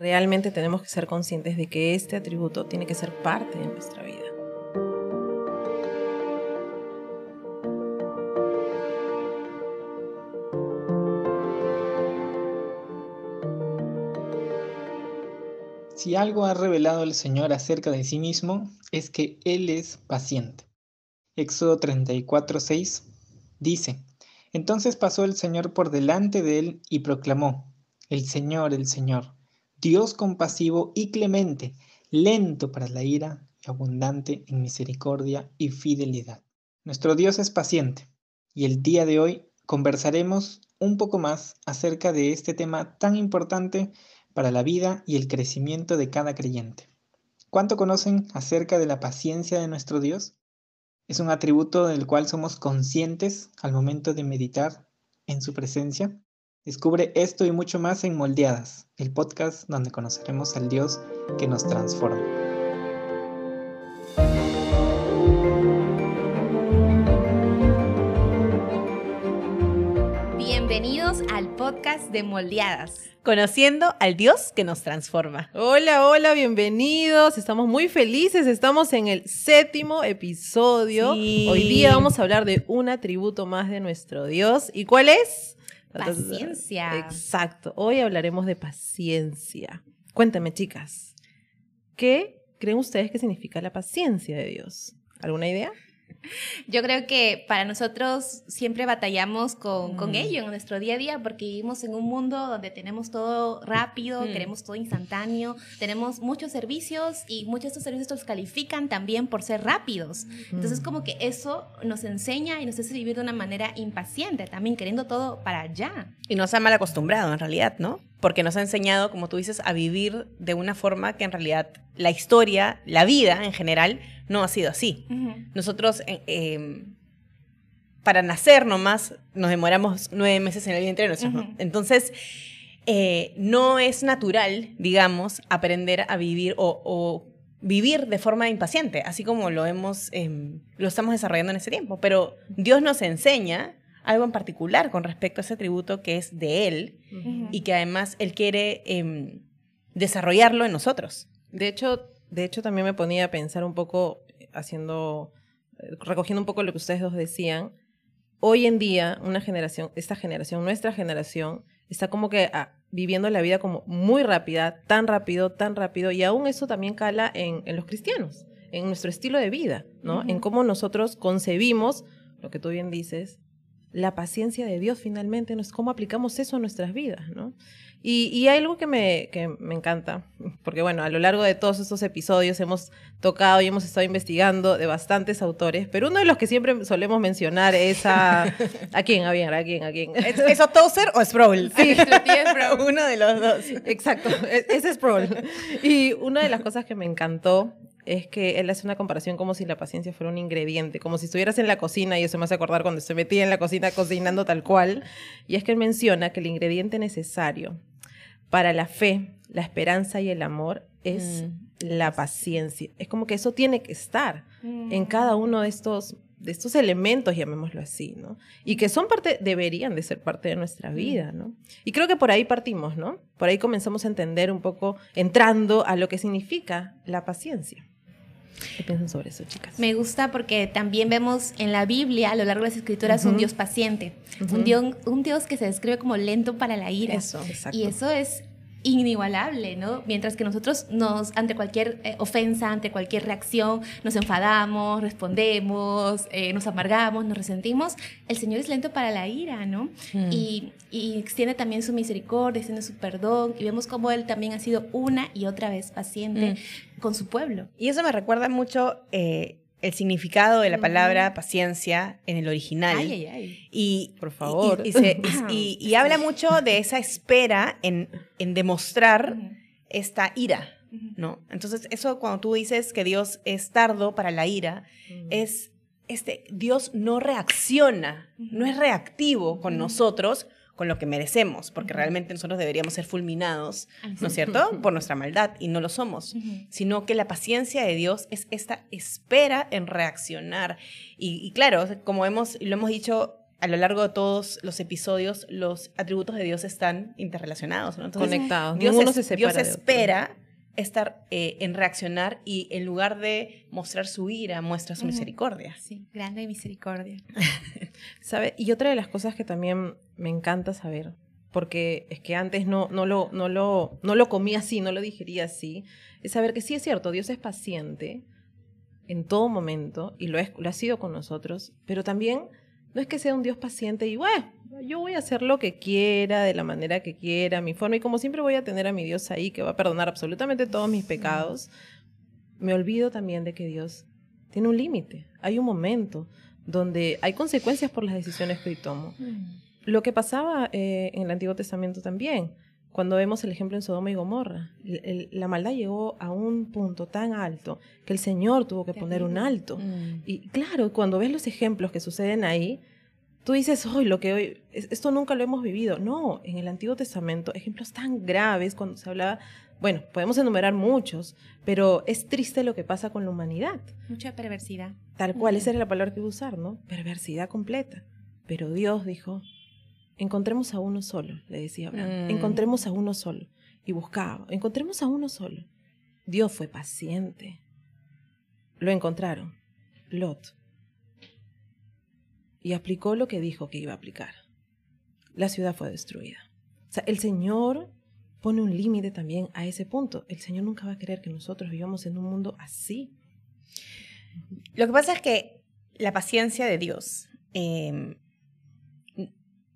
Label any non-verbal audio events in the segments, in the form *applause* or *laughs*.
Realmente tenemos que ser conscientes de que este atributo tiene que ser parte de nuestra vida. Si algo ha revelado el Señor acerca de sí mismo, es que Él es paciente. Éxodo 34:6 dice, Entonces pasó el Señor por delante de él y proclamó, El Señor, el Señor, Dios compasivo y clemente, lento para la ira y abundante en misericordia y fidelidad. Nuestro Dios es paciente y el día de hoy conversaremos un poco más acerca de este tema tan importante para la vida y el crecimiento de cada creyente. ¿Cuánto conocen acerca de la paciencia de nuestro Dios? Es un atributo del cual somos conscientes al momento de meditar en su presencia. Descubre esto y mucho más en Moldeadas, el podcast donde conoceremos al Dios que nos transforma. Bienvenidos al podcast de Moldeadas. Conociendo al Dios que nos transforma. Hola, hola, bienvenidos. Estamos muy felices. Estamos en el séptimo episodio. Hoy día vamos a hablar de un atributo más de nuestro Dios. ¿Y cuál es? Paciencia. Exacto. Hoy hablaremos de paciencia. Cuéntame, chicas, ¿qué creen ustedes que significa la paciencia de Dios? ¿Alguna idea? *laughs* Yo creo que para nosotros siempre batallamos con, con, ello en nuestro día a día porque vivimos en un mundo donde tenemos todo rápido, queremos todo instantáneo, tenemos muchos servicios y muchos de estos servicios los califican también por ser rápidos. Entonces como que eso nos enseña y nos hace vivir de una manera impaciente, también queriendo todo para allá. Y nos ha mal acostumbrado en realidad, ¿no? Porque nos ha enseñado, como tú dices, a vivir de una forma que en realidad la historia, la vida en general, no ha sido así. Nosotros, eh, em, para nacer nomás, nos demoramos nueve meses en el vientre de Entonces, eh, no es natural, digamos, aprender a vivir o, vivir de forma impaciente, así como lo hemos, em, lo estamos desarrollando en ese tiempo. Pero Dios nos enseña algo en particular con respecto a ese atributo que es de Él y que además Él quiere em, desarrollarlo en nosotros. De hecho, de hecho, también me ponía a pensar un poco, eh, haciendo, eh, recogiendo un poco lo que ustedes dos decían. Hoy en día, una generación, esta generación, nuestra generación, está como que ah, viviendo la vida como muy rápida, tan rápido, tan rápido, y aún eso también cala en, los cristianos, en nuestro estilo de vida, ¿no? En cómo nosotros concebimos, lo que tú bien dices, la paciencia de Dios finalmente, ¿no? cómo aplicamos eso a nuestras vidas, ¿no? Y, hay algo que me, que me encanta, porque bueno, a lo largo de todos estos episodios hemos tocado y hemos estado investigando de bastantes autores, pero uno de los que siempre solemos mencionar es a... *laughs* ¿A quién? ¿A quién? ¿A quién? ¿A quién? ¿Es, Tozer o Sproul? Sí, *laughs* uno de los dos. Exacto, e, es Sproul. Y una de las cosas que me encantó es que él hace una comparación como si la paciencia fuera un ingrediente, como si estuvieras en la cocina, y eso me hace acordar cuando se metía en la cocina cocinando tal cual, y es que él menciona que el ingrediente necesario para la fe, la esperanza y el amor es mm. la paciencia. Es como que eso tiene que estar en cada mm. uno de estos de estos elementos, llamémoslo así, ¿no? Y que son parte, deberían de ser parte de nuestra mm. vida, ¿no? Y creo que por ahí partimos, ¿no? Por ahí comenzamos a entender un poco, entrando a lo que significa la paciencia. ¿Qué piensan sobre eso, chicas? Me gusta porque también vemos en la Biblia, a lo largo de las escrituras, un Dios paciente, un, Dios, un Dios que se describe como lento para la ira. Eso, exacto. Y eso es inigualable, ¿no? Mientras que nosotros nos, ante cualquier eh, ofensa, ante cualquier reacción, nos enfadamos, respondemos, eh, nos amargamos, nos resentimos, el Señor es lento para la ira, ¿no? Hmm. Y, extiende también su misericordia, extiende su perdón, y vemos cómo Él también ha sido una y otra vez paciente hmm. con su pueblo. Y eso me recuerda mucho... Eh, el significado de la palabra paciencia en el original. Ay, ay, ay. Y, por favor. *laughs* Y, habla mucho de esa espera en, en demostrar esta ira, ¿no? Entonces, eso cuando tú dices que Dios es tardo para la ira, es este, Dios no reacciona, no es reactivo con nosotros, con lo que merecemos, porque realmente nosotros deberíamos ser fulminados, ¿no es cierto?, *laughs* por nuestra maldad, y no lo somos, sino que la paciencia de Dios es esta espera en reaccionar. Y, claro, como hemos, lo hemos dicho a lo largo de todos los episodios, los atributos de Dios están interrelacionados, ¿no? conectados. Dios, es- se separa Dios espera estar eh, en reaccionar y en lugar de mostrar su ira, muestra su misericordia. Sí, grande misericordia. *laughs* ¿Sabe? Y otra de las cosas que también me encanta saber, porque es que antes no, no, lo, no, lo, no lo comía así, no lo digería así, es saber que sí es cierto, Dios es paciente en todo momento y lo, es, lo ha sido con nosotros, pero también no es que sea un Dios paciente y bueno, yo voy a hacer lo que quiera, de la manera que quiera, a mi forma, y como siempre voy a tener a mi Dios ahí que va a perdonar absolutamente todos mis pecados, me olvido también de que Dios tiene un límite, hay un momento donde hay consecuencias por las decisiones que hoy tomo. Lo que pasaba eh, en el Antiguo Testamento también, cuando vemos el ejemplo en Sodoma y Gomorra, el- el- la maldad llegó a un punto tan alto que el Señor tuvo que poner un alto. Mm. Y claro, cuando ves los ejemplos que suceden ahí, tú dices, hoy lo que hoy, es- esto nunca lo hemos vivido. No, en el Antiguo Testamento, ejemplos tan graves cuando se hablaba, bueno, podemos enumerar muchos, pero es triste lo que pasa con la humanidad. Mucha perversidad. Tal cual, Ujú. esa era la palabra que iba a usar, ¿no? Perversidad completa. Pero Dios dijo, encontremos a uno solo, le decía Abraham, Mm. encontremos a uno solo. Y buscaba, encontremos a uno solo. Dios fue paciente. Lo encontraron, Lot. Y aplicó lo que dijo que iba a aplicar. La ciudad fue destruida. O sea, el Señor pone un límite también a ese punto. El Señor nunca va a querer que nosotros vivamos en un mundo así. Lo que pasa es que la paciencia de Dios eh,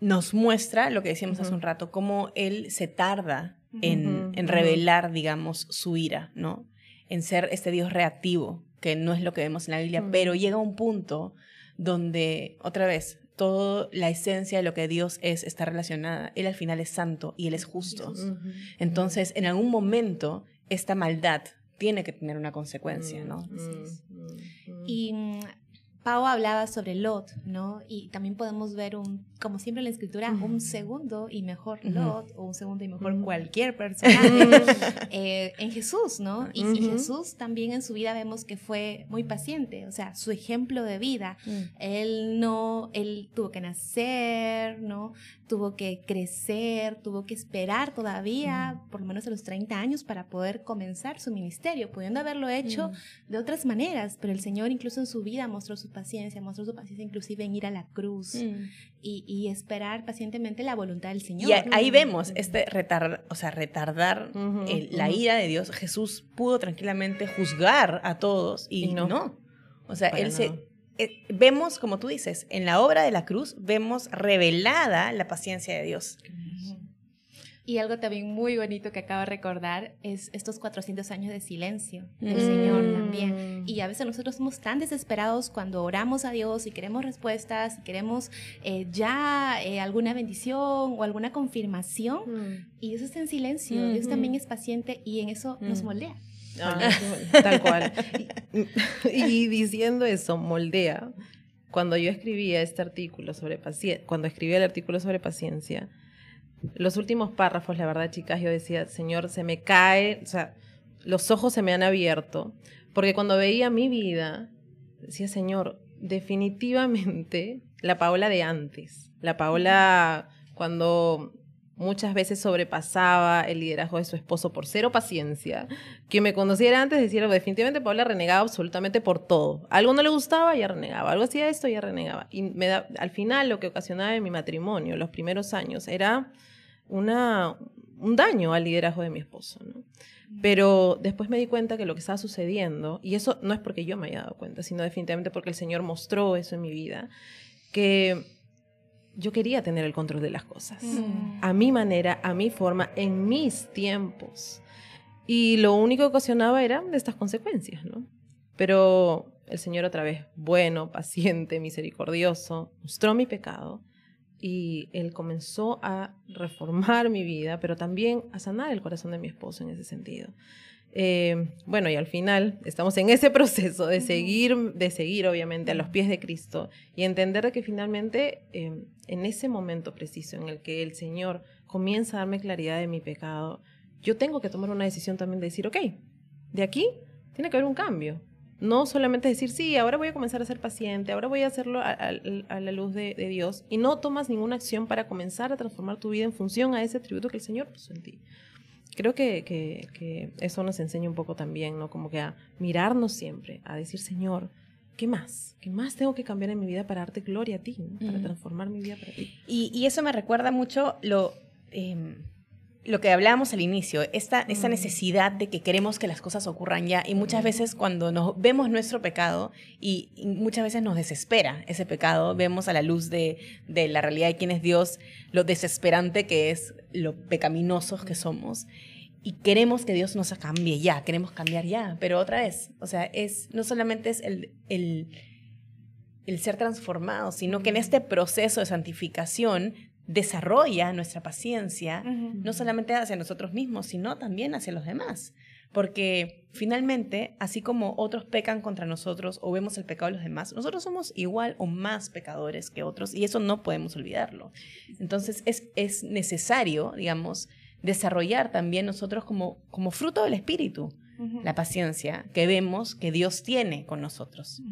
nos muestra lo que decíamos hace Ujú. un rato, cómo Él se tarda en, revelar, digamos, su ira, ¿no? En ser este Dios reactivo, que no es lo que vemos en la Biblia, pero llega un punto donde, otra vez, toda la esencia de lo que Dios es está relacionada. Él al final es santo y Él es justo. Entonces, en algún momento, esta maldad tiene que tener una consecuencia, ¿no? Y mm, Pau hablaba sobre Lot, ¿no? Y también podemos ver un, como siempre en la escritura, un segundo y mejor. Lot, o un segundo y mejor cualquier personaje *laughs* eh, en Jesús, ¿no? Y, y. Jesús también en su vida vemos que fue muy paciente, o sea, su ejemplo de vida. Él no, él tuvo que nacer, ¿no? Tuvo que crecer, tuvo que esperar todavía, por lo menos a los 30 años, para poder comenzar su ministerio, pudiendo haberlo hecho de otras maneras, pero el Señor incluso en su vida mostró su paciencia, mostró su paciencia inclusive en ir a la cruz Mm. y, y esperar pacientemente la voluntad del Señor. Y a- ahí Mm. vemos este retardar, o sea, retardar el- la ira de Dios. Jesús pudo tranquilamente juzgar a todos y, Y no. no. O sea, Para él se eh, vemos, como tú dices, en la obra de la cruz vemos revelada la paciencia de Dios. Y algo también muy bonito que acabo de recordar es estos 400 años de silencio del Mm. Señor también. Y a veces nosotros somos tan desesperados cuando oramos a Dios y queremos respuestas y queremos eh, ya eh, alguna bendición o alguna confirmación. Mm. Y Dios está en silencio, Dios Ujú. también es paciente y en eso nos Mm. moldea. Ah, tal cual. Y, y diciendo eso, moldea. Cuando yo escribía este artículo sobre paciencia, cuando escribía el artículo sobre paciencia, los últimos párrafos, la verdad, chicas, yo decía, Señor, se me cae, o sea, los ojos se me han abierto, porque cuando veía mi vida, decía, Señor, definitivamente la Paola de antes, la Paola cuando muchas veces sobrepasaba el liderazgo de su esposo por cero paciencia, que me conociera antes decía, definitivamente Paola renegaba absolutamente por todo. Algo no le gustaba, ya renegaba. Algo hacía esto, ya renegaba. Y me da, al final lo que ocasionaba en mi matrimonio, los primeros años, era una, un daño al liderazgo de mi esposo. ¿no? Pero después me di cuenta que lo que estaba sucediendo, y eso no es porque yo me haya dado cuenta, sino definitivamente porque el Señor mostró eso en mi vida, que yo quería tener el control de las cosas. Mm. A mi manera, a mi forma, en mis tiempos. Y lo único que ocasionaba eran estas consecuencias, ¿no? Pero el Señor otra vez, bueno, paciente, misericordioso, mostró mi pecado y Él comenzó a reformar mi vida, pero también a sanar el corazón de mi esposo en ese sentido. Eh, bueno, y al final estamos en ese *laughs* proceso de seguir, de seguir obviamente a los pies de Cristo y entender de que finalmente eh, en ese momento preciso en el que el Señor comienza a darme claridad de mi pecado, yo tengo que tomar una decisión también de decir, ok, de aquí tiene que haber un cambio. No solamente decir, sí, ahora voy a comenzar a ser paciente, ahora voy a hacerlo a, la luz de, Dios, y no tomas ninguna acción para comenzar a transformar tu vida en función a ese atributo que el Señor puso en ti. Creo que, que, eso nos enseña un poco también, ¿no? Como que a mirarnos siempre, a decir, Señor, ¿qué más? ¿Qué más tengo que cambiar en mi vida para darte gloria a ti, para transformar mi vida para ti? Y, y, eso me recuerda mucho lo... Em, lo que hablábamos al inicio, esta, esta mm. necesidad de que queremos que las cosas ocurran ya y muchas veces cuando nos vemos nuestro pecado y, muchas veces nos desespera ese pecado, vemos a la luz de, de, la realidad de quién es Dios, lo desesperante que es, lo pecaminosos que somos y queremos que Dios nos cambie ya, queremos cambiar ya, pero otra vez, o sea, es, no solamente es el, el, el ser transformado, sino que en este proceso de santificación desarrolla nuestra paciencia, no solamente hacia nosotros mismos, sino también hacia los demás. Porque finalmente, así como otros pecan contra nosotros o vemos el pecado de los demás, nosotros somos igual o más pecadores que otros y eso no podemos olvidarlo. Entonces es, es necesario, digamos, desarrollar también nosotros como, como fruto del Espíritu la paciencia que vemos que Dios tiene con nosotros.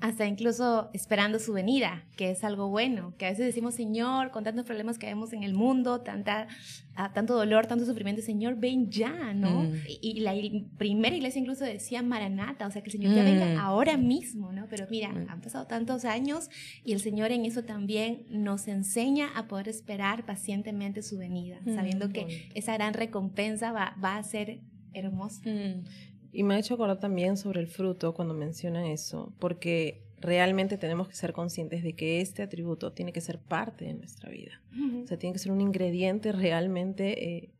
Hasta incluso esperando su venida, que es algo bueno, que a veces decimos, Señor, con tantos problemas que vemos en el mundo, tanta, ah, tanto dolor, tanto sufrimiento, Señor, ven ya, ¿no? Mm. Y, la primera iglesia incluso decía Maranata, o sea, que el Señor ya venga mm. ahora mismo, ¿no? Pero mira, mm. han pasado tantos años y el Señor en eso también nos enseña a poder esperar pacientemente su venida, sabiendo que esa gran recompensa va, va a ser hermoso. Mm. Y me ha hecho acordar también sobre el fruto cuando menciona eso, porque realmente tenemos que ser conscientes de que este atributo tiene que ser parte de nuestra vida. O sea, tiene que ser un ingrediente realmente, eh,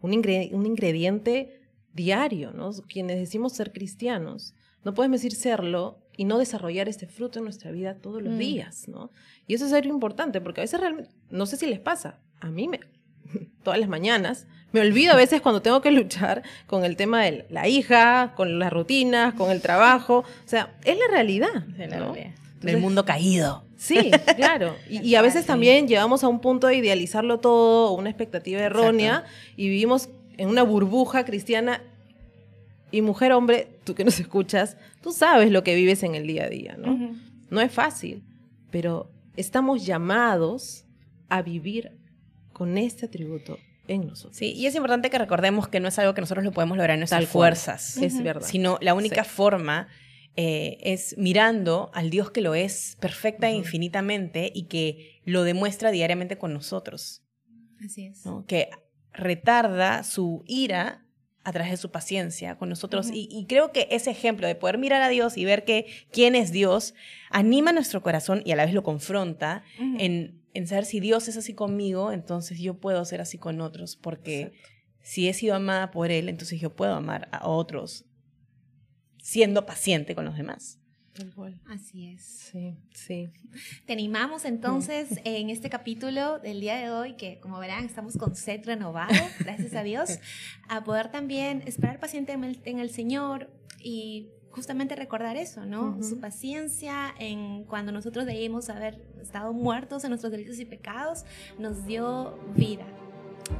un, un, ingrediente diario, ¿no? Quienes decimos ser cristianos, no podemos decir serlo y no desarrollar este fruto en nuestra vida todos los mm. días, ¿no? Y eso es algo importante, porque a veces realmente, no sé si les pasa, a mí me, *laughs* todas las mañanas. Me olvido a veces cuando tengo que luchar con el tema de la hija, con las rutinas, con el trabajo. O sea, es la realidad. Del mundo caído. Sí, *laughs* claro. Y, a veces también llegamos a un punto de idealizarlo todo, una expectativa errónea, y vivimos en una burbuja cristiana. Y mujer, hombre, tú que nos escuchas, tú sabes lo que vives en el día a día, ¿no? No es fácil, pero estamos llamados a vivir con este atributo en nosotros. Sí, y es importante que recordemos que no es algo que nosotros lo podemos lograr en nuestras fuerzas. Es verdad. Sino la única forma eh, es mirando al Dios que lo es perfecta e infinitamente y que lo demuestra diariamente con nosotros. Así es. Que retarda su ira a través de su paciencia con nosotros. y, creo que ese ejemplo de poder mirar a Dios y ver que quién es Dios anima nuestro corazón y a la vez lo confronta en en saber si Dios es así conmigo, entonces yo puedo ser así con otros, porque si he sido amada por Él, entonces yo puedo amar a otros siendo paciente con los demás. Así es. Sí, sí. *laughs* Te animamos entonces en este capítulo del día de hoy, que como verán estamos con set renovado, gracias a Dios, a poder también esperar pacientemente en el Señor y justamente recordar eso, ¿no? Su paciencia en cuando nosotros debíamos haber estado muertos en nuestros delitos y pecados, nos dio vida.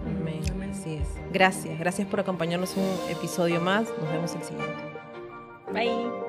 Amén. Así es. Gracias, gracias por acompañarnos un episodio más. Nos vemos el siguiente. Bye.